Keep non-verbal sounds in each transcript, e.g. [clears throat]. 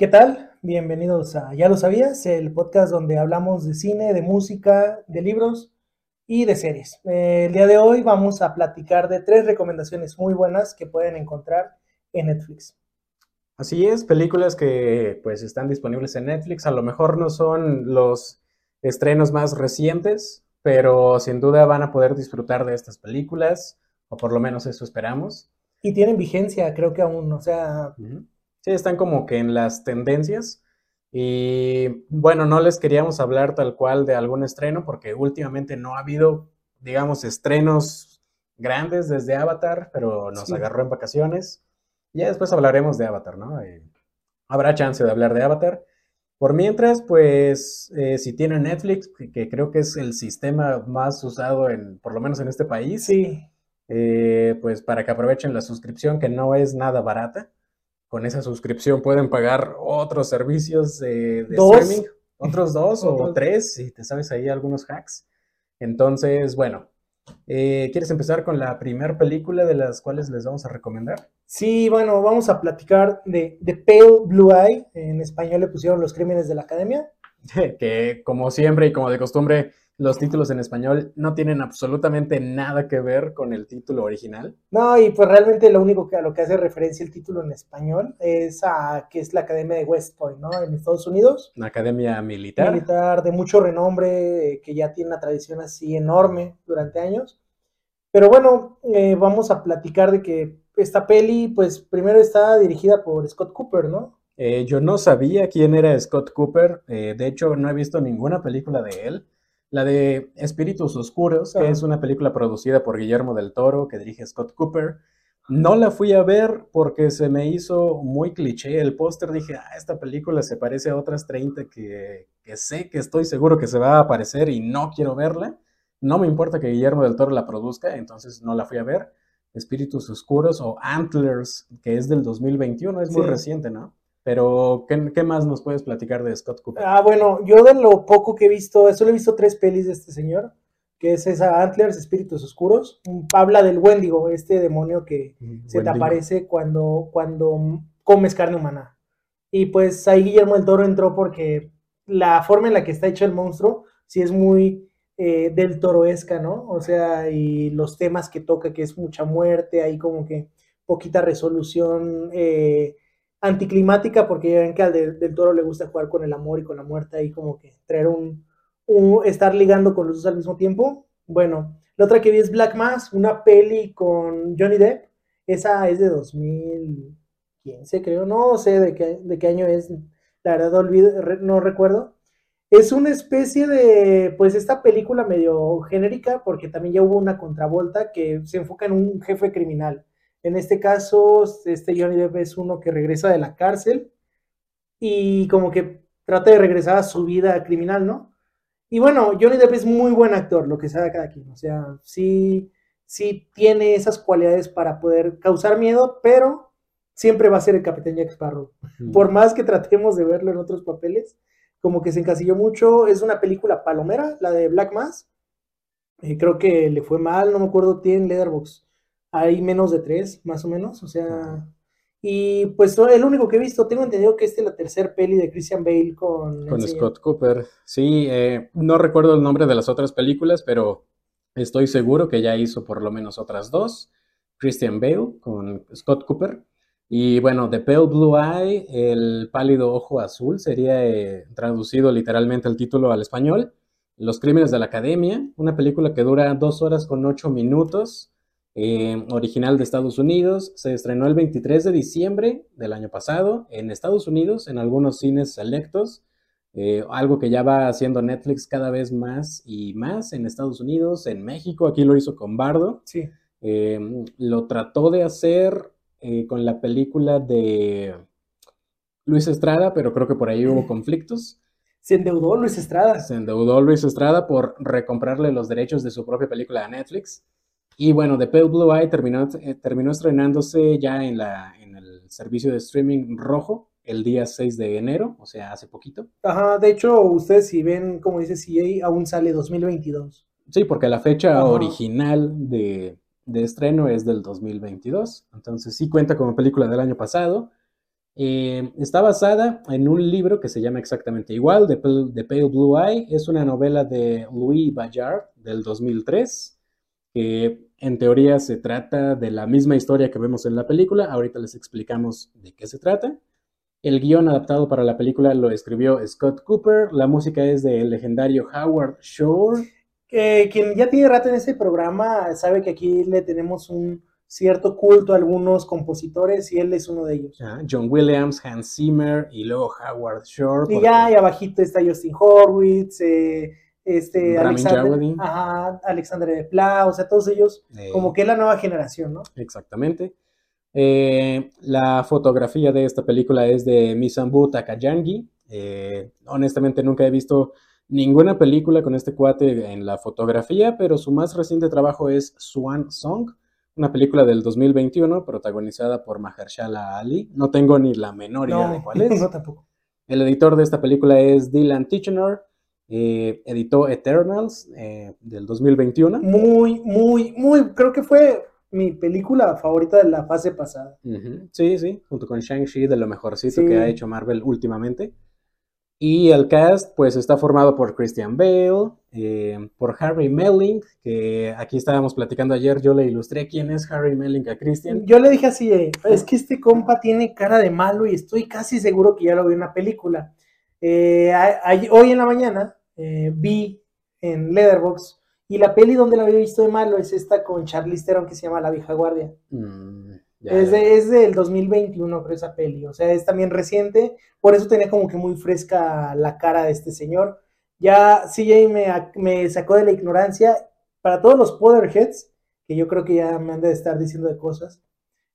¿Qué tal? Bienvenidos a Ya lo sabías, el podcast donde hablamos de cine, de música, de libros y de series. Eh, el día de hoy vamos a platicar de tres recomendaciones muy buenas que pueden encontrar en Netflix. Así es, películas que pues están disponibles en Netflix, a lo mejor no son los estrenos más recientes, pero sin duda van a poder disfrutar de estas películas, o por lo menos eso esperamos. Y tienen vigencia, creo que aún, o sea... Sí, están como que en las tendencias. Y bueno, no les queríamos hablar tal cual de algún estreno porque últimamente no ha habido, digamos, estrenos grandes desde Avatar, pero nos agarró en vacaciones. Ya después hablaremos de Avatar, ¿no? Eh, habrá chance de hablar de Avatar. Por mientras, pues, eh, si tienen Netflix, que, creo que es el sistema más usado en, por lo menos en este país, sí. Eh, pues para que aprovechen la suscripción, que no es nada barata con esa suscripción pueden pagar otros servicios de, streaming, otros dos o tres, si te sabes ahí algunos hacks. Entonces, bueno, eh, ¿quieres empezar con la primera película de las cuales les vamos a recomendar? Sí, bueno, vamos a platicar de, de Pale Blue Eye, en español le pusieron Los Crímenes de la Academia. [laughs] que como siempre y como de costumbre, los títulos en español no tienen absolutamente nada que ver con el título original. No, y pues realmente lo único que a lo que hace referencia el título en español es a que es la Academia de West Point, ¿no? En Estados Unidos. Una academia militar. Militar de mucho renombre, que ya tiene una tradición así enorme durante años. Pero bueno, eh, vamos a platicar de que esta peli, pues primero está dirigida por Scott Cooper, ¿no? Eh, yo no sabía quién era Scott Cooper, eh, de hecho no he visto ninguna película de él. La de Espíritus Oscuros, que es una película producida por Guillermo del Toro, que dirige Scott Cooper. No la fui a ver porque se me hizo muy cliché el póster. Dije, ah, esta película se parece a otras 30 que, que sé que estoy seguro que se va a aparecer y no quiero verla. No me importa que Guillermo del Toro la produzca, entonces no la fui a ver. Espíritus Oscuros o Antlers, que es del 2021, es muy reciente, ¿no? Pero, ¿qué, más nos puedes platicar de Scott Cooper? Ah, bueno, yo de lo poco que he visto, solo he visto tres pelis de este señor, que es esa Antlers, Espíritus Oscuros. Habla del Wendigo, este demonio que se te aparece cuando, cuando comes carne humana. Y pues ahí Guillermo del Toro entró porque la forma en la que está hecho el monstruo, sí es muy eh, del toroesca, ¿no? O sea, y los temas que toca, que es mucha muerte, ahí como que poquita resolución. Eh, anticlimática porque ya ven que al del toro le gusta jugar con el amor y con la muerte y como que traer un, estar ligando con los dos al mismo tiempo. Bueno, la otra que vi es Black Mass, una peli con Johnny Depp. Esa es de 2015, creo. No sé de qué, de qué año es. La verdad, olvido, no recuerdo. Es una especie de, pues, esta película medio genérica, porque también ya hubo una contravolta que se enfoca en un jefe criminal. En este caso, este Johnny Depp es uno que regresa de la cárcel y como que trata de regresar a su vida criminal, ¿no? Y bueno, Johnny Depp es muy buen actor, lo que sabe cada quien. O sea, sí, sí tiene esas cualidades para poder causar miedo, pero siempre va a ser el Capitán Jack Sparrow. Por más que tratemos de verlo en otros papeles, como que se encasilló mucho. Es una película palomera, la de Black Mass. Eh, creo que le fue mal, no me acuerdo, tiene Leatherbox hay menos de tres, más o menos, o sea, y pues el único que he visto, tengo entendido que este es la tercera peli de Christian Bale con... Con Scott Cooper, sí, eh, no recuerdo el nombre de las otras películas, pero estoy seguro que ya hizo por lo menos otras dos, Christian Bale con Scott Cooper, y bueno, The Pale Blue Eye, el pálido ojo azul, sería eh, traducido literalmente el título al español, Los Crímenes de la Academia, una película que dura dos horas con ocho minutos, eh, original de Estados Unidos. Se estrenó el 23 de diciembre del año pasado en Estados Unidos, en algunos cines selectos. Eh, algo que ya va haciendo Netflix cada vez más y más en Estados Unidos, en México, aquí lo hizo con Bardo. Sí. Eh, lo trató de hacer con la película de Luis Estrada, pero creo que por ahí hubo conflictos. Se endeudó Luis Estrada. Se endeudó Luis Estrada por recomprarle los derechos de su propia película a Netflix. Y bueno, The Pale Blue Eye terminó, eh, terminó estrenándose ya en, la, en el servicio de streaming rojo el día 6 de enero, o sea, hace poquito. Ajá, de hecho, ustedes si ven, como dice CA, aún sale 2022. Sí, porque la fecha original de, de, estreno es del 2022, entonces sí cuenta como película del año pasado. Eh, está basada en un libro que se llama exactamente igual, The Pale, Blue Eye. Es una novela de Louis Bayard del 2003, que en teoría se trata de la misma historia que vemos en la película. Ahorita les explicamos de qué se trata. El guion adaptado para la película lo escribió Scott Cooper. La música es del legendario Howard Shore. quien ya tiene rato en ese programa sabe que aquí le tenemos un cierto culto a algunos compositores y él es uno de ellos. Ah, John Williams, Hans Zimmer y luego Howard Shore. Y ya, y abajito está Justin Horwitz, eh, este, Alexander, ajá, Alexander de Pla, o sea, todos ellos, como que es la nueva generación, ¿no? Exactamente. Eh, la fotografía de esta película es de Misambu Takayangi. Eh, honestamente nunca he visto ninguna película con este cuate en la fotografía, pero su más reciente trabajo es Swan Song, una película del 2021 protagonizada por Mahershala Ali. No tengo ni la menor idea de cuál es. [laughs] No, tampoco. El editor de esta película es Dylan Tichenor. Eh, editó Eternals eh, del 2021. Muy, muy, muy, creo que fue mi película favorita de la fase pasada. Sí, sí, junto con Shang-Chi, de lo mejorcito que ha hecho Marvel últimamente. Y el cast, pues, está formado por Christian Bale, eh, por Harry Melling, que aquí estábamos platicando ayer, yo le ilustré quién es Harry Melling a Christian. Yo le dije así, eh, es que este compa tiene cara de malo y estoy casi seguro que ya lo vi en una película. Eh, hoy en la mañana vi en Leatherbox y la peli donde la había visto de malo es esta con Charlize Theron que se llama La vieja guardia. Mm es, del 2021, creo, esa peli. O sea, es también reciente. Por eso tenía como que muy fresca la cara de este señor. Ya CJ me, me sacó de la ignorancia. Para todos los Potterheads, que yo creo que ya me han de estar diciendo de cosas,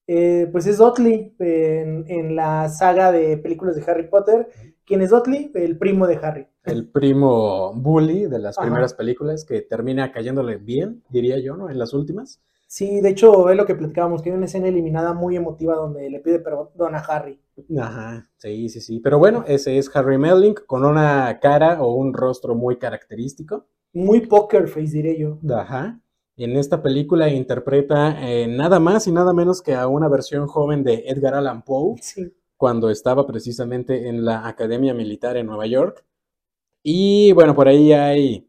eh, pues es Dudley en, la saga de películas de Harry Potter. ¿Quién es Dudley? El primo de Harry. El primo bully de las primeras películas que termina cayéndole bien, diría yo, ¿no? En las últimas. Sí, de hecho, es lo que platicábamos, que hay una escena eliminada muy emotiva donde le pide perdón a Harry. Ajá, sí, sí, sí. Pero bueno, ese es Harry Melling con una cara o un rostro muy característico. Muy poker face, diré yo. Ajá. En esta película interpreta eh, nada más y nada menos que a una versión joven de Edgar Allan Poe, sí. cuando estaba precisamente en la Academia Militar en Nueva York. Y bueno, por ahí hay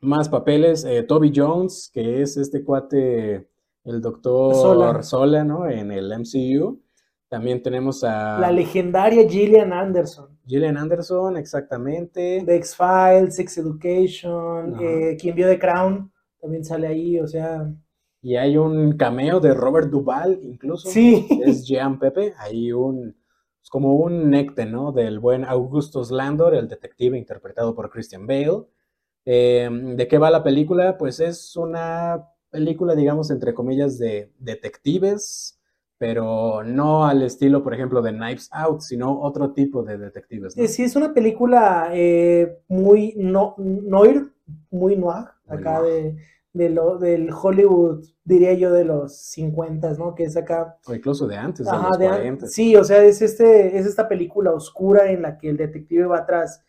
más papeles. Eh, Toby Jones, que es este cuate, el doctor Sola. ¿no? En el MCU. También tenemos a... La legendaria Gillian Anderson. Gillian Anderson, exactamente. The X-Files, Sex Education, eh, quien vio The Crown, también sale ahí, o sea... Y hay un cameo de Robert Duvall, incluso. Sí. Es Jean Pepe. Hay un... Como un necte, ¿no? Del buen Augustus Landor, el detective interpretado por Christian Bale. Em, ¿De qué va la película? Pues es una película, digamos, entre comillas, de detectives, pero no al estilo, por ejemplo, de Knives Out, sino otro tipo de detectives. Sí, es una película eh, muy no, noir, muy noir, acá De, lo, del Hollywood, diría yo, de los 50, ¿no? Que es acá. O incluso de antes, de los 40. Sí, o sea, es, este, es esta película oscura en la que el detective va atrás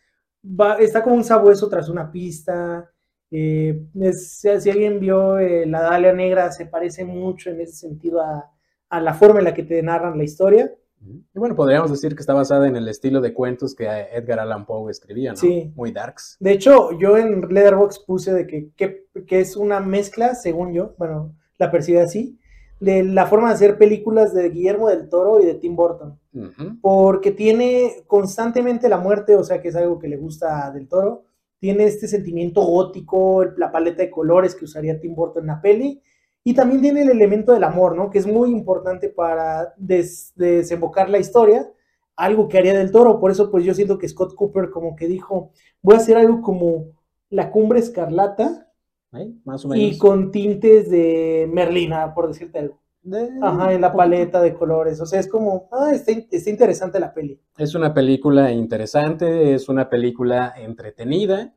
está como un sabueso tras una pista. Eh, si, alguien vio eh, La Dalia Negra, se parece mucho en ese sentido a, la forma en la que te narran la historia. Y bueno, podríamos decir que está basada en el estilo de cuentos que Edgar Allan Poe escribía, ¿no? Sí. Muy darks. De hecho, yo en Letterboxd puse de que, que, que, es una mezcla, según yo, bueno, la percibe así, de la forma de hacer películas de Guillermo del Toro y de Tim Burton. Porque tiene constantemente la muerte, o sea que es algo que le gusta del Toro. Tiene este sentimiento gótico, la paleta de colores que usaría Tim Burton en la peli. Y también tiene el elemento del amor, ¿no? Que es muy importante para desembocar la historia. Algo que haría del Toro. Por eso, pues yo siento que Scott Cooper como que dijo, voy a hacer algo como La Cumbre Escarlata, y con tintes de Merlina, por decirte algo. Ajá, en la paleta de colores. O sea, es como, ah, está, interesante la peli. Es una película interesante, es una película entretenida.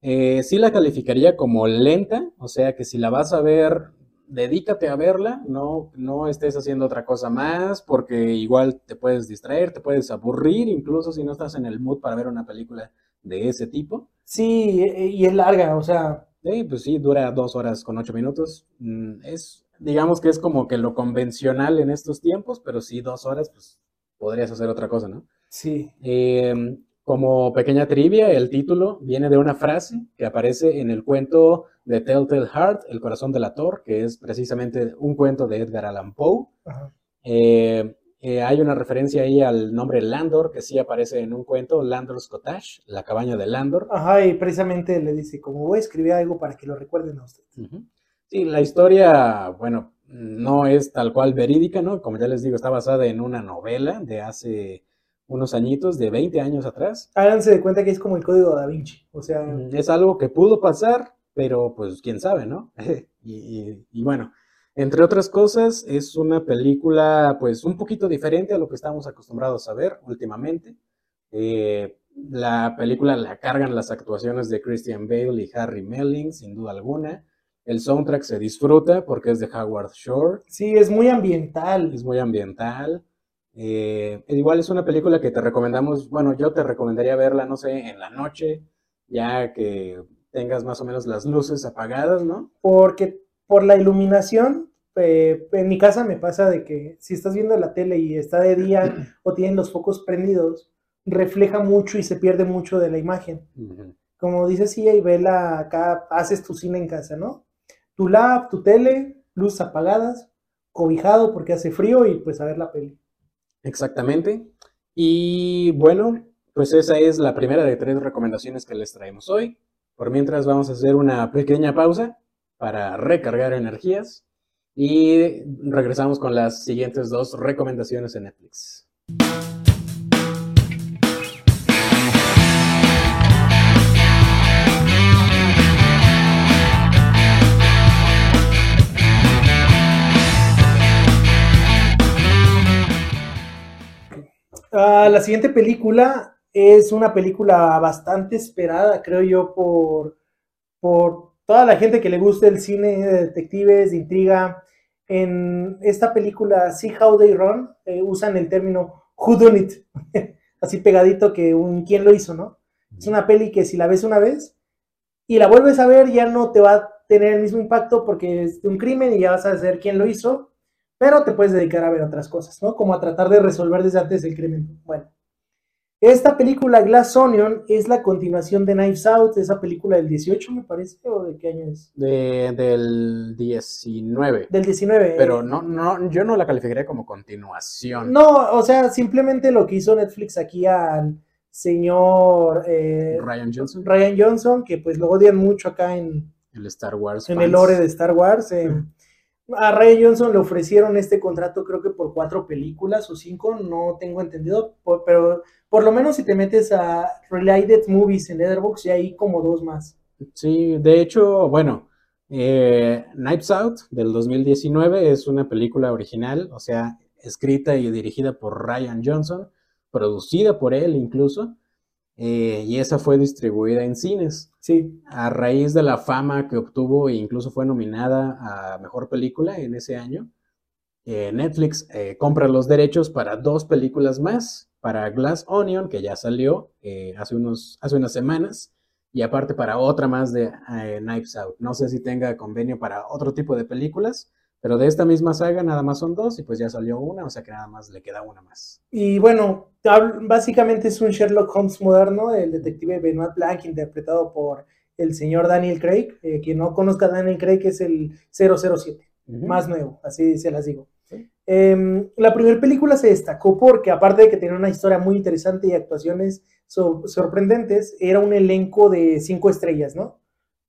Eh, sí la calificaría como lenta, o sea que si la vas a ver, dedícate a verla, no, no estés haciendo otra cosa más, porque igual te puedes distraer, te puedes aburrir, incluso si no estás en el mood para ver una película de ese tipo. Sí, y es larga, o sea, Sí, pues sí, dura dos horas con ocho minutos. Mm, es, digamos que es como que lo convencional en estos tiempos, pero sí, dos horas, pues podrías hacer otra cosa, ¿no? Sí. Eh, como pequeña trivia, el título viene de una frase que aparece en el cuento de Telltale Heart, El corazón del Thor, que es precisamente un cuento de Edgar Allan Poe. Eh, eh, hay una referencia ahí al nombre Landor, que sí aparece en un cuento, Landor's Cottage, la cabaña de Landor. Ajá, y precisamente le dice, como voy a escribir algo para que lo recuerden a usted. Sí, la historia, bueno, no es tal cual verídica, ¿no? Como ya les digo, está basada en una novela de hace unos añitos, de 20 años atrás. Háganse de cuenta que es como el código da Vinci, o sea... Es algo que pudo pasar, pero pues quién sabe, ¿no? [laughs] y, bueno, entre otras cosas, es una película pues un poquito diferente a lo que estamos acostumbrados a ver últimamente. Eh, la película la cargan las actuaciones de Christian Bale y Harry Melling, sin duda alguna. El soundtrack se disfruta porque es de Howard Shore. Sí, es muy ambiental. Es muy ambiental. Eh, igual es una película que te recomendamos, bueno, yo te recomendaría verla, no sé, en la noche, ya que tengas más o menos las luces apagadas, ¿no? Porque por la iluminación, eh, en mi casa me pasa de que si estás viendo la tele y está de día [clears throat] o tienen los focos prendidos, refleja mucho y se pierde mucho de la imagen. Como dices, sí, y vela acá, haces tu cine en casa, ¿no? Tu lap, tu tele, luces apagadas, cobijado porque hace frío y pues a ver la peli. Exactamente. Y bueno, pues esa es la primera de tres recomendaciones que les traemos hoy. Por mientras vamos a hacer una pequeña pausa para recargar energías y regresamos con las siguientes dos recomendaciones en Netflix. Ah, la siguiente película es una película bastante esperada, creo yo, por, por toda la gente que le gusta el cine de detectives, de intriga. En esta película, See How They Run, eh, usan el término Who Done It, [laughs] así pegadito que un quién lo hizo, ¿no? Es una peli que si la ves una vez y la vuelves a ver ya no te va a tener el mismo impacto porque es un crimen y ya vas a saber quién lo hizo pero te puedes dedicar a ver otras cosas, ¿no? Como a tratar de resolver desde antes el crimen. Bueno, esta película Glass Onion es la continuación de Knives Out, esa película del 18, me parece, o de qué año es? del 19. Del 19. Pero no, no, yo no la calificaría como continuación. No, o sea, simplemente lo que hizo Netflix aquí al señor eh, Ryan Johnson. Ryan Johnson, que pues lo odian mucho acá en el Star Wars. En el lore de Star Wars. Eh, a Ray Johnson le ofrecieron este contrato creo que por cuatro películas o cinco, no tengo entendido, pero por lo menos si te metes a Related Movies en Letterboxd ya hay como dos más. Sí, de hecho, bueno, eh, Knives Out del 2019 es una película original, o sea, escrita y dirigida por Ryan Johnson, producida por él incluso, eh, y esa fue distribuida en cines. Sí. A raíz de la fama que obtuvo e incluso fue nominada a Mejor Película en ese año, eh, Netflix eh, compra los derechos para dos películas más, para Glass Onion, que ya salió hace, unos, hace unas semanas, y aparte para otra más de Knives Out. No sé si tenga convenio para otro tipo de películas, pero de esta misma saga nada más son dos y pues ya salió una, o sea que nada más le queda una más. Y bueno, básicamente es un Sherlock Holmes moderno, el detective Benoit Blanc, interpretado por el señor Daniel Craig. Eh, quien no conozca a Daniel Craig es el 007, más nuevo, así se las digo. Em, la primera película se destacó porque, aparte de que tenía una historia muy interesante y actuaciones sorprendentes, era un elenco de cinco estrellas, ¿no?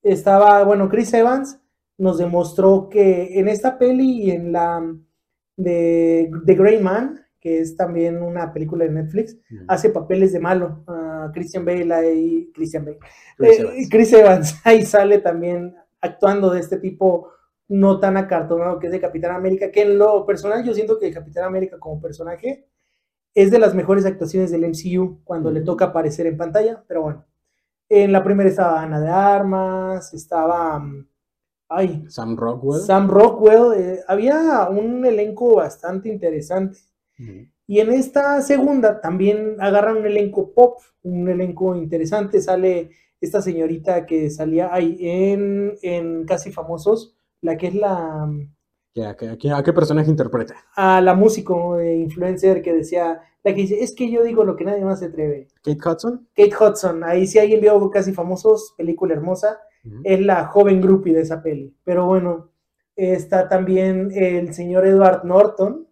Estaba, bueno, Chris Evans, nos demostró que en esta peli y en la de The Grey Man, que es también una película de Netflix, hace papeles de malo. Christian Bale y Christian Bale. Chris, eh, Evans. Chris Evans [laughs] ahí sale también actuando de este tipo no tan acartonado que es de Capitán América, que en lo personal yo siento que Capitán América como personaje es de las mejores actuaciones del MCU cuando le toca aparecer en pantalla, pero bueno. En la primera estaba Ana de Armas, estaba mm, Ay, Sam Rockwell. Sam Rockwell. Eh, había un elenco bastante interesante. Y en esta segunda también agarran un elenco pop, un elenco interesante. Sale esta señorita que salía ahí en, Casi Famosos, la que es la, ¿A qué, a qué personaje interpreta? A la músico eh, influencer que decía, la que dice, es que yo digo lo que nadie más se atreve. Kate Hudson. Kate Hudson, ahí sí alguien vio casi famosos, película hermosa, es la joven groupie de esa peli. Pero bueno, está también el señor Edward Norton,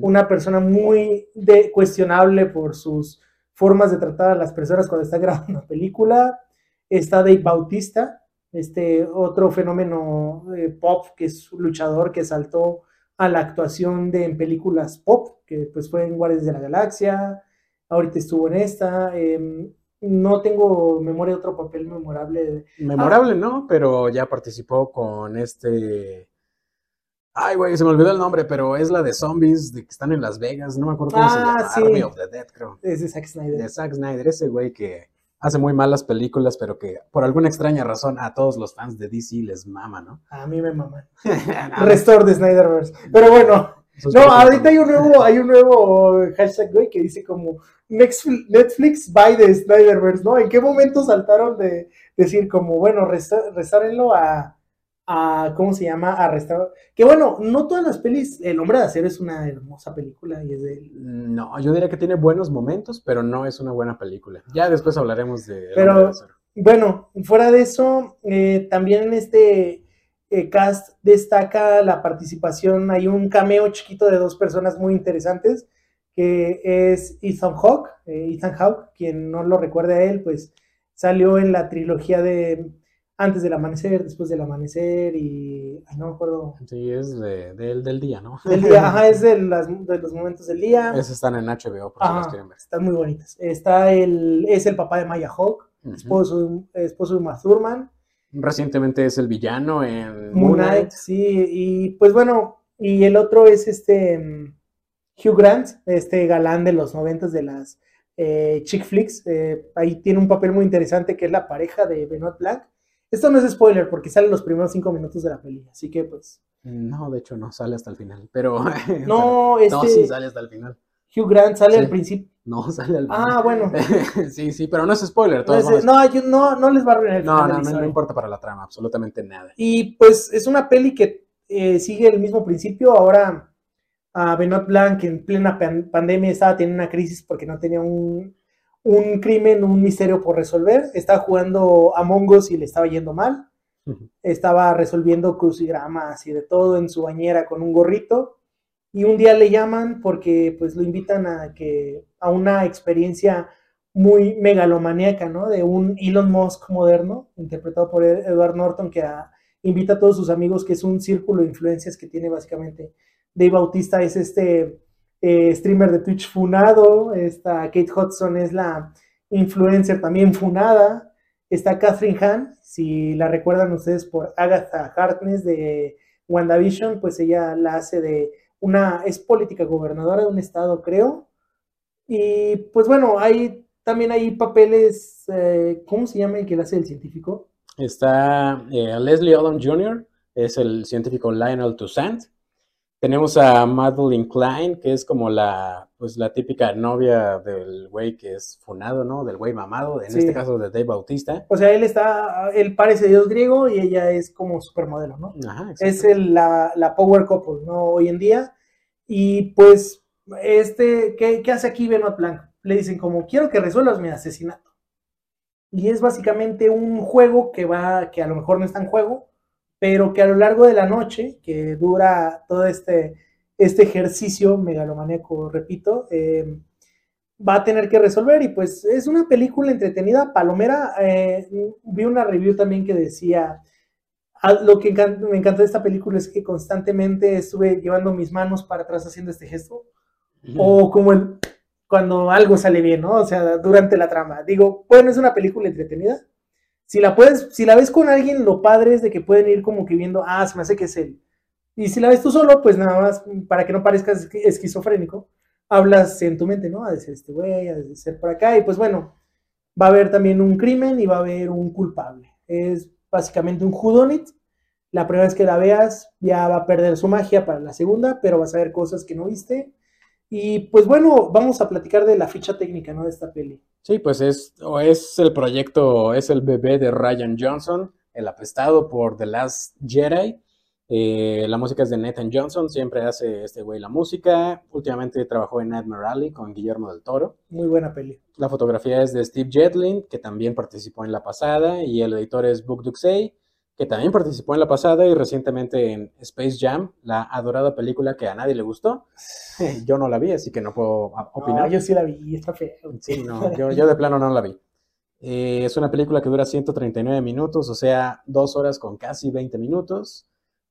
una persona muy de, cuestionable por sus formas de tratar a las personas cuando está [laughs] grabando una película. Está Dave Bautista, este otro fenómeno eh, pop que es un luchador que saltó a la actuación de en películas pop, que pues fue en Guardias de la Galaxia, ahorita estuvo en esta. Em, no tengo memoria de otro papel memorable. Memorable, ¿no? Pero ya participó con este Ay, güey, se me olvidó el nombre, pero es la de zombies de que están en Las Vegas. No me acuerdo cómo se ah, llama. Sí. Army of the Dead, creo. Es de Zack Snyder. De Zack Snyder, ese güey que hace muy malas películas, pero que por alguna extraña razón a todos los fans de DC les mama, ¿no? A mí me maman. [laughs] Restore de Snyderverse. Pero bueno. No, ahorita hay un nuevo, hay un nuevo hashtag, güey, que dice como Netflix by the Snyderverse, ¿no? ¿En qué momento saltaron de decir como, bueno, restárenlo a a, ¿cómo se llama? A restaurar. Que bueno, no todas las pelis, El Hombre de Acero es una hermosa película y es de... No, yo diría que tiene buenos momentos, pero no es una buena película. Ya después hablaremos de... El pero, bueno, fuera de eso, eh, también en este eh, cast destaca la participación, hay un cameo chiquito de dos personas muy interesantes, que es Ethan Hawke, eh, Ethan Hawke, quien no lo recuerde a él, pues salió en la trilogía de antes del amanecer, después del amanecer y no me acuerdo. Sí, es de, del día, ¿no? Del día, ajá, es de, los momentos del día. Esos están en HBO, por si los quieren ver. Están muy bonitas. Está el, es el papá de Maya Hawk, esposo, esposo de Uma Thurman. Recientemente es el villano en Moon Knight. Sí, y pues bueno, y el otro es este mm, Hugh Grant, este galán de los noventas de las eh, chick flicks. Eh, ahí tiene un papel muy interesante que es la pareja de Benoit Blanc esto no es spoiler porque sale los primeros cinco minutos de la peli, así que pues. No, de hecho no, sale hasta el final. Pero. No, [laughs] este. No, sí, sale hasta el final. Hugh Grant sale al principio. No, [laughs] sale al final. Ah, bueno. [laughs] sí, sí, pero no es spoiler. No, no, no, les va a arruinar el no, No, no, no importa para la trama, absolutamente nada. Y pues es una peli que eh, sigue el mismo principio. Ahora, a Benoit Blanc en plena pandemia estaba teniendo una crisis porque no tenía un un crimen, un misterio por resolver. Estaba jugando a Us y le estaba yendo mal. Estaba resolviendo crucigramas y de todo en su bañera con un gorrito. Y un día le llaman porque pues lo invitan a que a una experiencia muy megalomaníaca, ¿no? De un Elon Musk moderno, interpretado por Edward Norton, que invita a todos sus amigos, que es un círculo de influencias que tiene básicamente. Dave Bautista es este eh, streamer de Twitch funado, esta Kate Hudson es la influencer también funada, está Catherine Hahn, si la recuerdan ustedes por Agatha Harkness de WandaVision, pues ella la hace de una, es política gobernadora de un estado, creo, y pues bueno, hay también hay papeles, eh, ¿cómo se llama el que la hace el científico? Está eh, Leslie Odom Jr., es el científico Lionel Toussaint, tenemos a Madeline Klein, que es como la, pues la típica novia del güey que es funado, ¿no? Del güey mamado, en este caso de Dave Bautista. O sea, él está, él parece dios griego y ella es como supermodelo, ¿no? Ajá, es la, la, power couple, ¿no? Hoy en día. Y pues, este, ¿qué, qué hace aquí Benoit Blanc? Le dicen como, quiero que resuelvas mi asesinato. Y es básicamente un juego que va, que a lo mejor no está en juego, pero que a lo largo de la noche, que dura todo este, este ejercicio megalomaníaco, repito, em, va a tener que resolver y pues es una película entretenida, palomera. Eh, vi una review también que decía, lo que me encantó de esta película es que constantemente estuve llevando mis manos para atrás haciendo este gesto, o como el, cuando algo sale bien, ¿no? O sea, durante la trama. Digo, bueno, es una película entretenida, si la puedes, si la ves con alguien, lo padre es de que pueden ir como que viendo, ah, se me hace que es él. Y si la ves tú solo, pues nada más, para que no parezcas esquizofrénico, hablas en tu mente, ¿no? Ha de ser este güey, ha de ser por acá, y pues bueno, va a haber también un crimen y va a haber un culpable. Es básicamente un whodunit. La primera vez que la veas ya va a perder su magia para la segunda, pero vas a ver cosas que no viste. Y pues bueno, vamos a platicar de la ficha técnica, ¿no? De esta peli. Sí, pues es, es el proyecto, es el bebé de Ryan Johnson, el apestado por The Last Jedi. Eh, la música es de Nathan Johnson, siempre hace este güey la música. Últimamente trabajó en Admiral Alley con Guillermo del Toro. Muy buena peli. La fotografía es de Steve Jetlin, que también participó en la pasada, y el editor es Book Duxey, que también participó en la pasada y recientemente en Space Jam, la adorada película que a nadie le gustó. [laughs] Yo no la vi, así que no puedo opinar. yo sí la vi, está feo. Sí, no, yo, yo de plano no la vi. Eh, es una película que dura 139 minutos, o sea, dos horas con casi 20 minutos.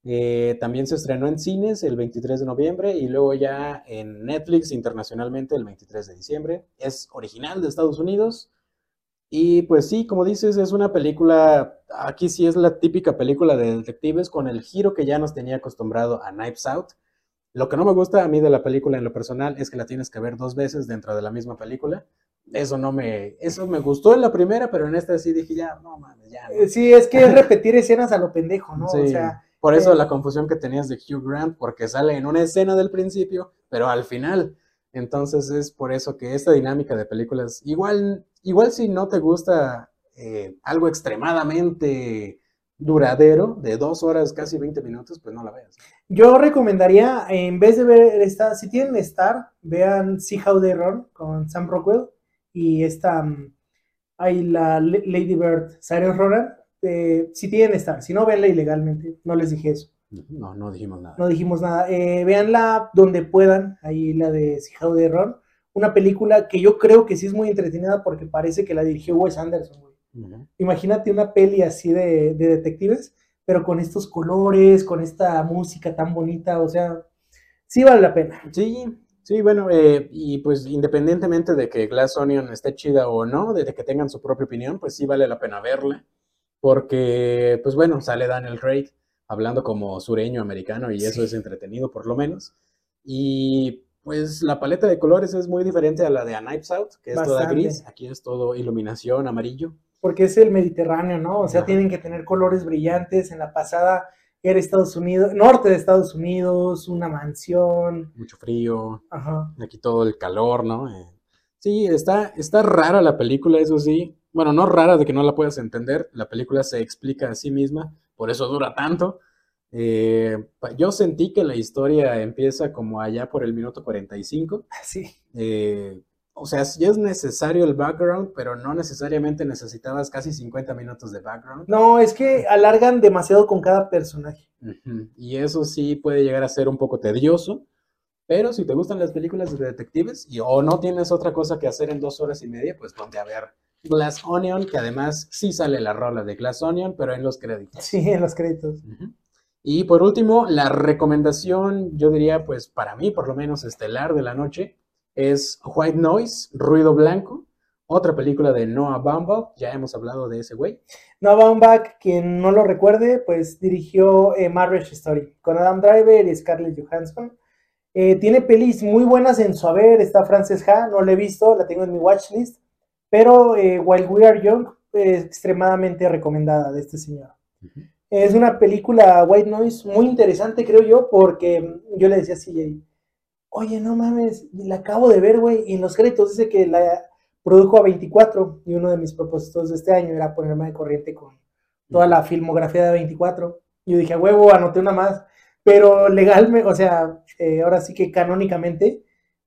Eh, también se estrenó en cines el 23 de noviembre y luego ya en Netflix internacionalmente el 23 de diciembre. Es original de Estados Unidos. Y pues sí, como dices, es una película, aquí sí es la típica película de detectives con el giro que ya nos tenía acostumbrado a Knives Out. Lo que no me gusta a mí de la película en lo personal es que la tienes que ver dos veces dentro de la misma película. Eso no me, eso me gustó en la primera, pero en esta sí dije ya, no mames, ya. Eh, sí, es que es repetir escenas a lo pendejo, ¿no? O sea, por eso la confusión que tenías de Hugh Grant, porque sale en una escena del principio, pero al final. Entonces es por eso que esta dinámica de películas, igual, igual si no te gusta eh, algo extremadamente duradero, de dos horas, casi 20 minutos, pues no la veas. Yo recomendaría, en vez de ver esta, si tienen Star, vean See How They Run con Sam Rockwell y esta, mm, hay la Lady Bird, Cyrus Ronan, eh, si tienen Star, si no, véanla ilegalmente, no les dije eso. No, no dijimos nada. No dijimos nada. Eh, véanla donde puedan, ahí la de How de Ron, una película que yo creo que sí es muy entretenida porque parece que la dirigió Wes Anderson, Imagínate una peli así de, detectives, pero con estos colores, con esta música tan bonita, o sea, sí vale la pena. Sí, sí, bueno, eh, y pues independientemente de que Glass Onion esté chida o no, de que tengan su propia opinión, pues sí vale la pena verla porque, pues bueno, sale Daniel Craig hablando como sureño americano y eso es entretenido por lo menos. Y pues la paleta de colores es muy diferente a la de A Knives Out, que es toda gris, aquí es todo iluminación amarillo. Porque es el Mediterráneo, ¿no? O sea, tienen que tener colores brillantes. En la pasada era Estados Unidos, norte de Estados Unidos, una mansión. Mucho frío. Ajá. Aquí todo el calor, ¿no? Eh, sí, está, está rara la película, eso sí bueno, no rara de que no la puedas entender, la película se explica a sí misma, por eso dura tanto. Eh, yo sentí que la historia empieza como allá por el minuto 45. Sí. Eh, o sea, sí es necesario el background, pero no necesariamente necesitabas casi 50 minutos de background. No, es que alargan demasiado con cada personaje. Y eso sí puede llegar a ser un poco tedioso, pero si te gustan las películas de detectives y o no tienes otra cosa que hacer en dos horas y media, pues ponte a ver Glass Onion, que además sí sale la rola de Glass Onion, pero en los créditos. Sí, en los créditos. Y por último, la recomendación, yo diría, pues para mí, por lo menos estelar de la noche, es White Noise, Ruido Blanco, otra película de Noah Baumbach, ya hemos hablado de ese güey. Noah Baumbach, quien no lo recuerde, pues dirigió eh, Marriage Story con Adam Driver y Scarlett Johansson. Eh, tiene pelis muy buenas en su haber, está Frances Ha, no la he visto, la tengo en mi watchlist. Pero eh, While We Are Young es extremadamente recomendada de este señor. Es una película White Noise muy interesante, creo yo, porque yo le decía a CJ, oye, no mames, la acabo de ver, güey, y en los créditos dice que la produjo a 24, y uno de mis propósitos de este año era ponerme de corriente con toda la filmografía de 24. Yo dije, huevo, anoté una más, pero legalmente, o sea, eh, ahora sí que canónicamente,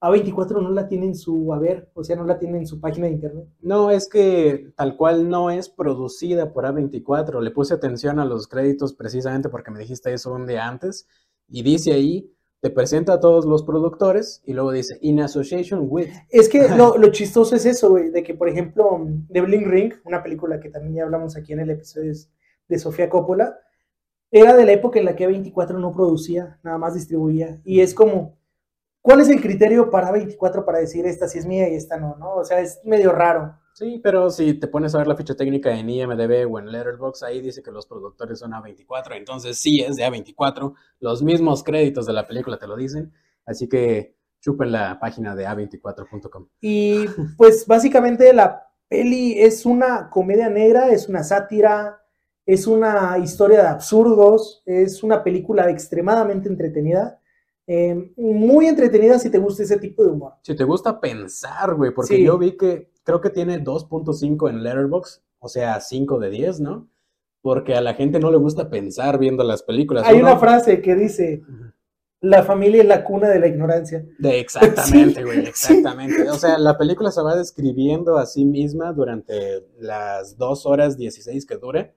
a24 no la tiene en su haber, o sea, no la tiene en su página de internet. No, es que tal cual no es producida por A24. Le puse atención a los créditos precisamente porque me dijiste eso un día antes y dice ahí, te presenta a todos los productores y luego dice, in association with. Es que lo, [laughs] lo chistoso es eso, güey, de que, por ejemplo, The Bling Ring, una película que también ya hablamos aquí en el episodio de Sofía Coppola, era de la época en la que A24 no producía, nada más distribuía. Y es como ¿Cuál es el criterio para 24 para decir esta sí es mía y esta no, no? O sea, es medio raro. Sí, pero si te pones a ver la ficha técnica en IMDB o en Letterboxd, ahí dice que los productores son A24, entonces sí es de A24, los mismos créditos de la película te lo dicen, así que chupen la página de A24.com. Y pues básicamente la peli es una comedia negra, es una sátira, es una historia de absurdos, es una película extremadamente entretenida eh, muy entretenida si te gusta ese tipo de humor. Si te gusta pensar, güey, porque yo vi que creo que tiene 2.5 en Letterboxd, o sea, 5 de 10, ¿no? porque a la gente no le gusta pensar viendo las películas. Hay una frase que dice, la familia es la cuna de la ignorancia. De exactamente, güey, [laughs] exactamente. O sea, la película se va describiendo a sí misma durante las dos horas 16 que dure.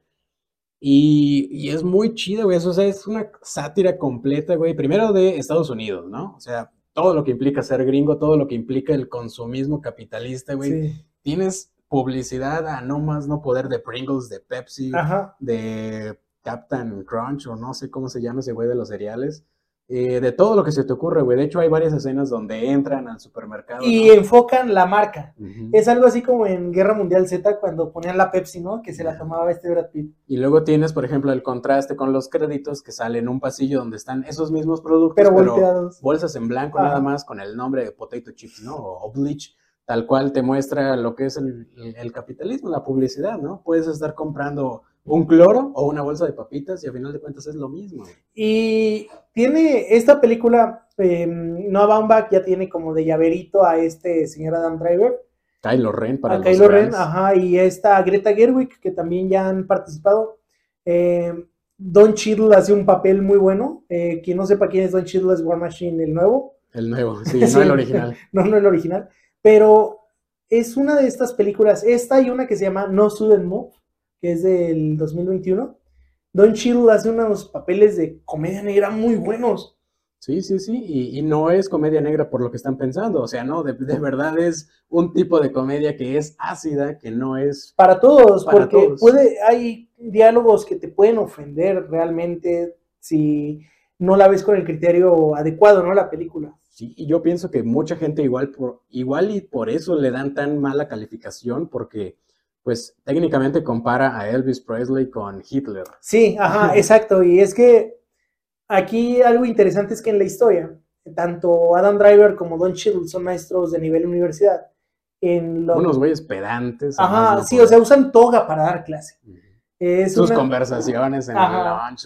Y, y es muy chido, güey. O sea, es una sátira completa, güey. Primero de Estados Unidos, ¿no? O sea, todo lo que implica ser gringo, todo lo que implica el consumismo capitalista, güey. Tienes publicidad a no más no poder de Pringles, de Pepsi, de Captain Crunch o no sé cómo se llama ese güey de los cereales. Eh, de todo lo que se te ocurre, güey. De hecho, hay varias escenas donde entran al supermercado. Y enfocan la marca. Es algo así como en Guerra Mundial Z cuando ponían la Pepsi, ¿no? Que se la tomaba este Brad Pitt. Y luego tienes, por ejemplo, el contraste con los créditos que salen en un pasillo donde están esos mismos productos, pero, volteados. bolsas en blanco nada más con el nombre de Potato Chips, ¿no? O Bleach tal cual te muestra lo que es el, capitalismo, la publicidad, ¿no? Puedes estar comprando un cloro o una bolsa de papitas y al final de cuentas es lo mismo. Y tiene esta película, eh, Noah Baumbach ya tiene como de llaverito a este señor Adam Driver. Kylo Ren para a Kylo Ren, ajá, y esta Greta Gerwig que también ya han participado. Eh, Don Cheadle hace un papel muy bueno. Eh, quien no sepa quién es Don Cheadle es War Machine, el nuevo. El nuevo, sí, [laughs] no el original. [laughs] no, no el original. Pero es una de estas películas, esta y una que se llama No Sudden Move, que es del 2021. Don Cheadle hace unos papeles de comedia negra muy buenos. Sí, sí, sí, y, no es comedia negra por lo que están pensando, o sea, no, de, verdad es un tipo de comedia que es ácida, que no es... Para todos, porque puede, hay diálogos que te pueden ofender realmente si no la ves con el criterio adecuado, ¿no? La película. Sí, y yo pienso que mucha gente igual, por, igual y por eso le dan tan mala calificación, porque pues técnicamente compara a Elvis Presley con Hitler. Sí, ajá, [laughs] exacto. Y es que aquí algo interesante es que en la historia, tanto Adam Driver como Don Cheadle son maestros de nivel universidad. En Unos güeyes pedantes. Ajá, sí, o sea, usan toga para dar clase. Sus conversaciones en el lunch.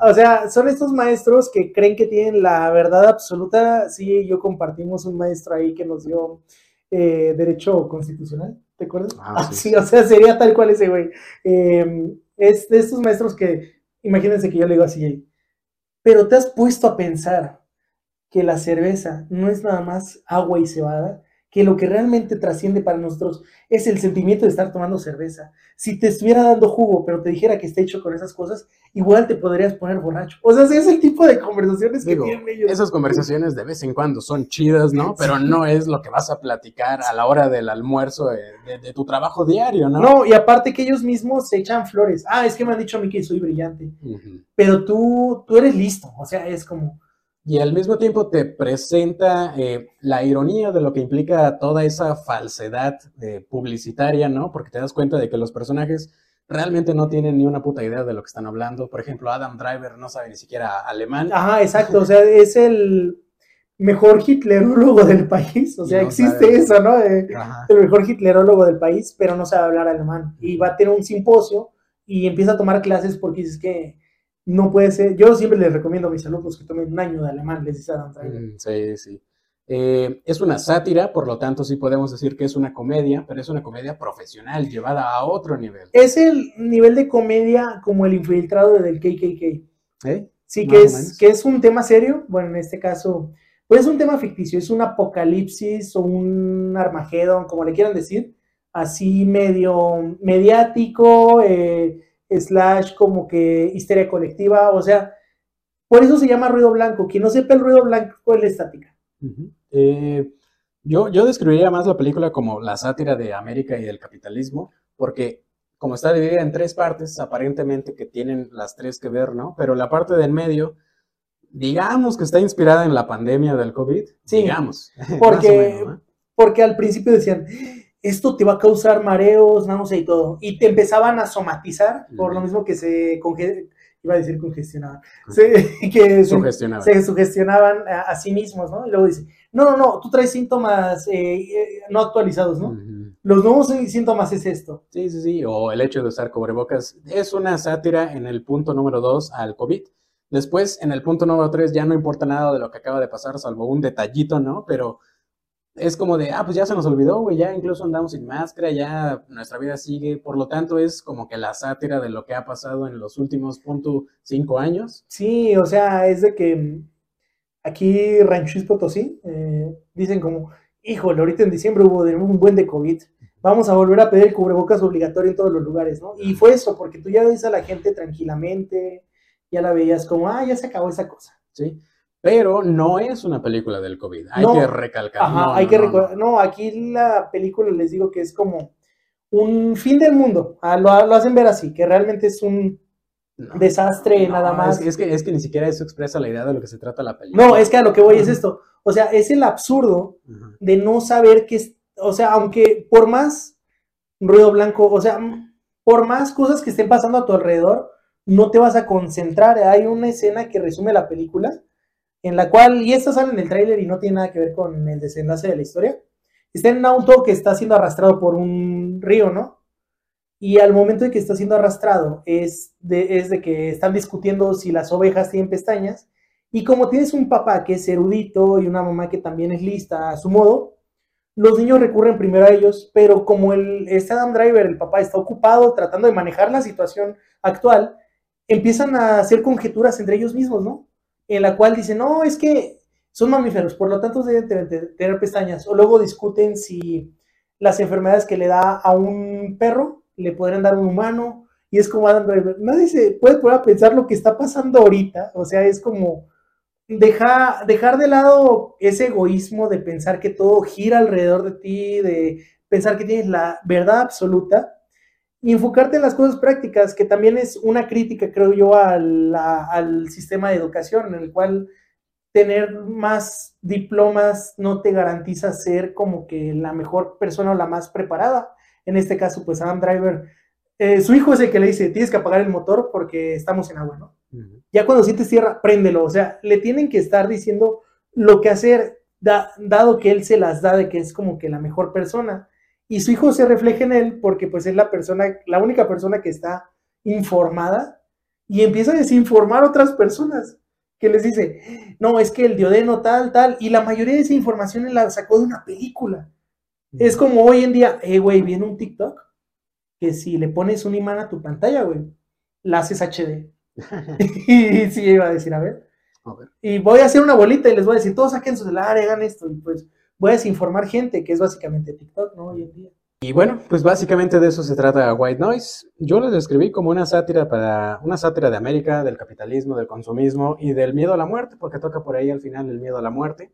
O sea, son estos maestros que creen que tienen la verdad absoluta. Sí, yo compartimos un maestro ahí que nos dio eh, derecho constitucional, ¿te acuerdas? Ah, sí. o sea, sería tal cual ese güey. Em, es de estos maestros que, imagínense que yo le digo así, pero te has puesto a pensar que la cerveza no es nada más agua y cebada que lo que realmente trasciende para nosotros es el sentimiento de estar tomando cerveza. Si te estuviera dando jugo, pero te dijera que está hecho con esas cosas, igual te podrías poner borracho. O sea, es el tipo de conversaciones que tienen ellos. Esas conversaciones de vez en cuando son chidas, ¿no? Pero no es lo que vas a platicar a la hora del almuerzo de, tu trabajo diario, ¿no? No, y aparte que ellos mismos se echan flores. Ah, es que me han dicho a mí que soy brillante. Pero tú, tú eres listo. O sea, es como y al mismo tiempo te presenta eh, la ironía de lo que implica toda esa falsedad eh, publicitaria, ¿no? Porque te das cuenta de que los personajes realmente no tienen ni una puta idea de lo que están hablando. Por ejemplo, Adam Driver no sabe ni siquiera alemán. Ajá, exacto. O sea, es el mejor hitlerólogo del país. O sea, existe eso, ¿no? el mejor hitlerólogo del país, pero no sabe hablar alemán. Y va a tener un simposio y empieza a tomar clases porque dices que no puede ser. Yo siempre les recomiendo a mis alumnos que tomen un año de alemán, les dice Adam mm, sí, sí. Eh, es una sátira, por lo tanto sí podemos decir que es una comedia, pero es una comedia profesional, llevada a otro nivel. Es el nivel de comedia como el infiltrado del KKK. ¿Eh? Sí, que es, que es un tema serio, bueno, en este caso, pues es un tema ficticio, es un apocalipsis o un Armagedón, como le quieran decir, así medio mediático, eh, slash como que histeria colectiva, o sea, por eso se llama ruido blanco. Quien no sepa el ruido blanco es la estática. Eh, yo, yo describiría más la película como la sátira de América y del capitalismo, porque como está dividida en tres partes, aparentemente que tienen las tres que ver, ¿no? Pero la parte del medio, digamos que está inspirada en la pandemia del COVID, sí, digamos. [laughs] Porque, porque al principio decían, esto te va a causar mareos, náuseas y todo. Y te empezaban a somatizar, por lo mismo que se iba a decir congestionaban, que se, sugestionaban a, sí mismos, ¿no? Y luego dice, no, no, no, tú traes síntomas eh, eh, no actualizados, ¿no? Los nuevos síntomas es esto. Sí, sí, sí, o el hecho de usar cubrebocas es una sátira en el punto número dos al COVID. Después, en el punto número tres, ya no importa nada de lo que acaba de pasar, salvo un detallito, ¿no? Pero es como de, ah, pues ya se nos olvidó, güey, ya incluso andamos sin máscara, ya nuestra vida sigue, por lo tanto es como que la sátira de lo que ha pasado en los últimos, punto, cinco años. Sí, o sea, es de que aquí Rancho Potosí eh, dicen como, híjole, ahorita en diciembre hubo un buen de COVID, vamos a volver a pedir cubrebocas obligatorio en todos los lugares, ¿no? Y fue eso, porque tú ya ves a la gente tranquilamente, ya la veías como, ah, ya se acabó esa cosa. Sí, pero no es una película del COVID, hay que recalcar. Ajá, no, hay que recordar, no, aquí la película les digo que es como un fin del mundo, ah, lo, hacen ver así, que realmente es un desastre nada más. Es, que, es que ni siquiera eso expresa la idea de lo que se trata la película. No, es que a lo que voy es esto, o sea, es el absurdo de no saber qué es o sea, aunque por más ruido blanco, o sea, por más cosas que estén pasando a tu alrededor, no te vas a concentrar. Hay una escena que resume la película, en la cual, y esto sale en el tráiler y no tiene nada que ver con el desenlace de la historia, está en un auto que está siendo arrastrado por un río, ¿no? Y al momento de que está siendo arrastrado es de, que están discutiendo si las ovejas tienen pestañas. Y como tienes un papá que es erudito y una mamá que también es lista a su modo, los niños recurren primero a ellos, pero como el, este Adam Driver, el papá, está ocupado tratando de manejar la situación actual, empiezan a hacer conjeturas entre ellos mismos, ¿no? En la cual dicen, no, es que son mamíferos, por lo tanto deben tener pestañas. O luego discuten si las enfermedades que le da a un perro le podrían dar a un humano. Y es como Adam Driver, nadie se puede poner a pensar lo que está pasando ahorita. O sea, es como deja, dejar de lado ese egoísmo de pensar que todo gira alrededor de ti, de pensar que tienes la verdad absoluta y enfocarte en las cosas prácticas, que también es una crítica, creo yo, al, al sistema de educación, en el cual tener más diplomas no te garantiza ser como que la mejor persona o la más preparada. En este caso, pues Adam Driver, eh, su hijo es el que le dice, tienes que apagar el motor porque estamos en agua, ¿no? Ya cuando sientes tierra, préndelo. O sea, le tienen que estar diciendo lo que hacer, dado que él se las da de que es como que la mejor persona. Y su hijo se refleja en él porque pues es la persona, la única persona que está informada y empieza a desinformar a otras personas que les dice, no, es que el diodeno tal, tal, y la mayoría de esa información la sacó de una película. Es como hoy en día, eh, güey, viene un TikTok que si le pones un imán a tu pantalla, güey, la haces HD. [laughs] [laughs] y sí, iba a decir, a ver. Y voy a hacer una bolita y les voy a decir, todos saquen su celular, hagan esto. Y pues voy a desinformar gente, que es básicamente TikTok, ¿no? Hoy en día. Y bueno, pues básicamente de eso se trata White Noise. Yo lo describí como una sátira para una sátira de América, del capitalismo, del consumismo y del miedo a la muerte, porque toca por ahí al final el miedo a la muerte.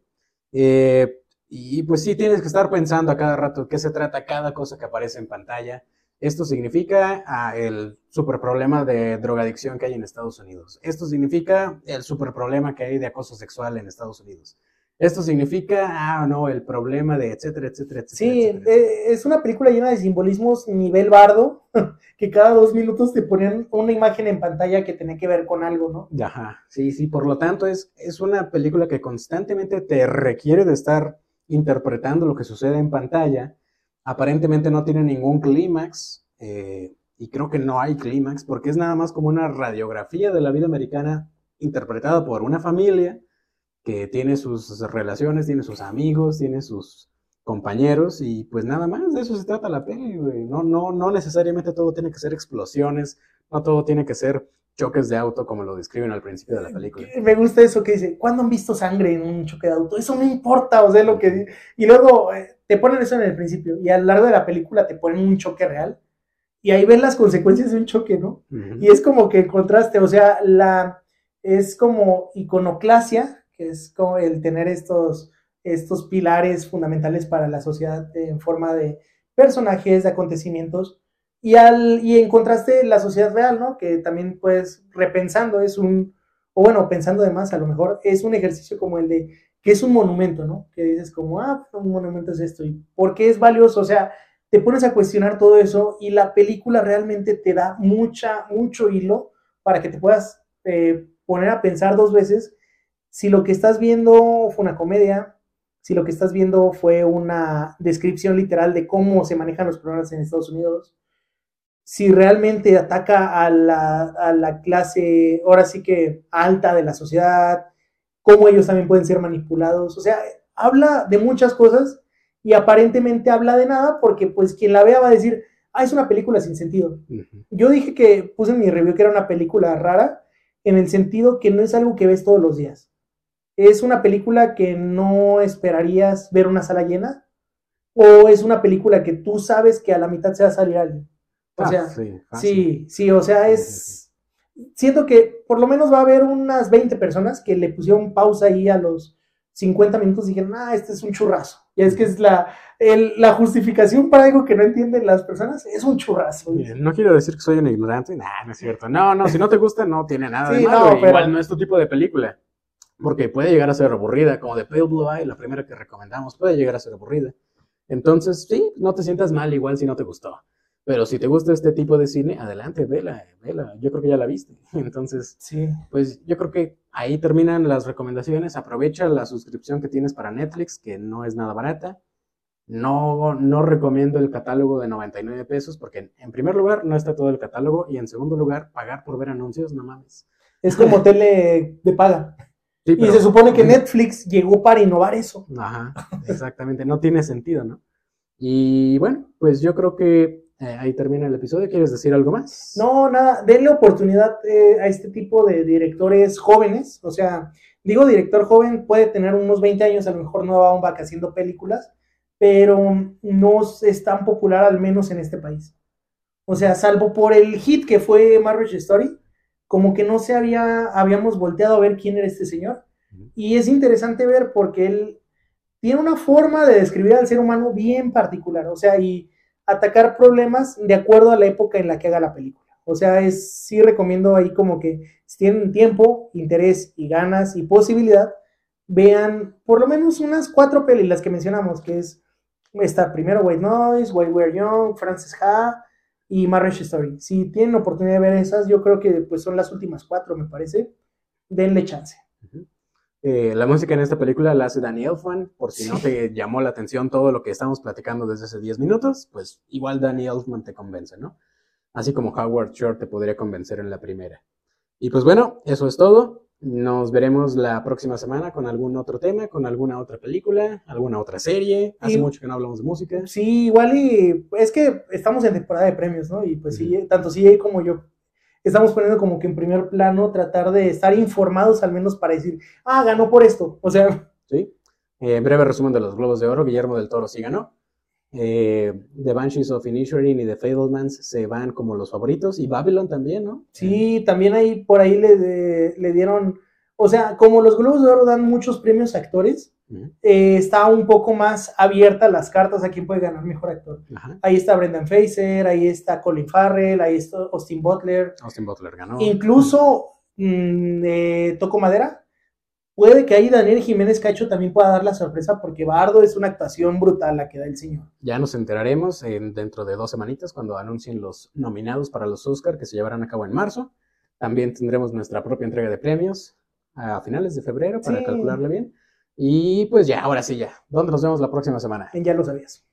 Eh, y pues sí, tienes que estar pensando a cada rato qué se trata cada cosa que aparece en pantalla. Esto significa ah, el super problema de drogadicción que hay en Estados Unidos. Esto significa el super problema que hay de acoso sexual en Estados Unidos. Esto significa, ah, no, el problema de etcétera, etcétera, etcétera. Sí, eh, es una película llena de simbolismos nivel bardo, [laughs] que cada dos minutos te ponen una imagen en pantalla que tiene que ver con algo, ¿no? Ajá, sí, sí, por lo tanto es, es una película que constantemente te requiere de estar interpretando lo que sucede en pantalla Aparentemente no tiene ningún clímax, eh, y creo que no hay clímax, porque es nada más como una radiografía de la vida americana interpretada por una familia que tiene sus relaciones, tiene sus amigos, tiene sus compañeros, y pues nada más, de eso se trata la peli, No, no, no necesariamente todo tiene que ser explosiones, no todo tiene que ser choques de auto como lo describen al principio de la película. [laughs] Me gusta eso que dice, ¿cuándo han visto sangre en un choque de auto? Eso no importa, o sea, lo que... Y luego eh, te ponen eso en el principio y a lo largo de la película te ponen un choque real y ahí ven las consecuencias de un choque, ¿no? Y es como que el contraste, o sea, la... es como iconoclasia, es como el tener estos, estos pilares fundamentales para la sociedad en forma de personajes, de acontecimientos, y, al, y en contraste la sociedad real, ¿no? Que también pues repensando es un, o bueno, pensando además a lo mejor es un ejercicio como el de, que es un monumento, ¿no? Que dices como, ah, un monumento es esto, y ¿por qué es valioso? O sea, te pones a cuestionar todo eso y la película realmente te da mucha, mucho hilo para que te puedas eh, poner a pensar dos veces si lo que estás viendo fue una comedia, si lo que estás viendo fue una descripción literal de cómo se manejan los problemas en Estados Unidos, si realmente ataca a la, clase, ahora sí que alta de la sociedad, cómo ellos también pueden ser manipulados. O sea, habla de muchas cosas y aparentemente habla de nada porque pues quien la vea va a decir, ah, es una película sin sentido. Yo dije que puse en mi review que era una película rara en el sentido que no es algo que ves todos los días. Es una película que no esperarías ver una sala llena o es una película que tú sabes que a la mitad se va a salir alguien. O ah, sea, sí, sí, o sea, es... Siento que por lo menos va a haber unas 20 personas que le pusieron pausa ahí a los 50 minutos y dijeron, ah, este es un churrazo. Y es que es la, la justificación para algo que no entienden las personas, es un churrazo. no quiero decir que soy un ignorante, nah, no es cierto. No, no, si no te gusta, no tiene nada de malo. Igual no es tu tipo de película. Porque puede llegar a ser aburrida, como de Pale Blue Eye, la primera que recomendamos, puede llegar a ser aburrida. Entonces, sí, no te sientas mal igual si no te gustó. Pero si te gusta este tipo de cine, adelante, vela, vela. Yo creo que ya la viste. [laughs] Entonces, sí. pues yo creo que ahí terminan las recomendaciones. Aprovecha la suscripción que tienes para Netflix, que no es nada barata. No, no recomiendo el catálogo de 99 pesos porque en primer lugar no está todo el catálogo y en segundo lugar pagar por ver anuncios, no mames. Es como [laughs] tele de paga. Y se supone que Netflix llegó para innovar eso. Ajá, exactamente, no tiene sentido, ¿no? Y bueno, pues yo creo que eh, ahí termina el episodio. ¿Quieres decir algo más? No, nada, denle oportunidad eh, a este tipo de directores jóvenes. O sea, digo director joven, puede tener unos 20 años, a lo mejor no va a un vaca haciendo películas, pero no es tan popular al menos en este país. O sea, salvo por el hit que fue Marriage Story, como que no se había, habíamos volteado a ver quién era este señor. Y es interesante ver porque él tiene una forma de describir al ser humano bien particular, o sea, y atacar problemas de acuerdo a la época en la que haga la película. O sea, es, sí recomiendo ahí como que si tienen tiempo, interés y ganas y posibilidad, vean por lo menos unas cuatro pelis, las que mencionamos, que es esta primero White Noise, White We're Young, Frances Ha, y Marriage Story. Si tienen oportunidad de ver esas, yo creo que pues son las últimas cuatro, me parece. Denle chance. Eh, la música en esta película la hace Danny Elfman, por si no te llamó la atención todo lo que estamos platicando desde hace 10 minutos, pues igual Danny Elfman te convence, ¿no? Así como Howard Shore te podría convencer en la primera. Y pues bueno, eso es todo. Nos veremos la próxima semana con algún otro tema, con alguna otra película, alguna otra serie. Hace mucho que no hablamos de música. Sí, igual y es que estamos en temporada de premios, ¿no? Y pues sí, tanto CJ como yo estamos poniendo como que en primer plano tratar de estar informados al menos para decir, ah, ganó por esto. O sea. Sí. Eh, breve resumen de los Globos de Oro. Guillermo del Toro sí ganó. Eh, The Banshees of Inisherin y The Fablemans se van como los favoritos y Babylon también, ¿no? Sí, también ahí por ahí le, le dieron, o sea, como los Globos de Oro dan muchos premios a actores, eh, está un poco más abierta las cartas a quién puede ganar mejor actor. Ahí está Brendan Fraser, ahí está Colin Farrell, ahí está Austin Butler. Austin Butler ganó. Incluso mm, eh, Toco Madera, puede que ahí Daniel Jiménez Cacho también pueda dar la sorpresa porque Bardo es una actuación brutal la que da el señor. Ya nos enteraremos en, dentro de dos semanitas cuando anuncien los nominados para los Oscar que se llevarán a cabo en marzo. También tendremos nuestra propia entrega de premios a finales de febrero para calcularle bien. Y pues ya, ahora sí ya. ¿Dónde nos vemos la próxima semana? En Ya lo sabías.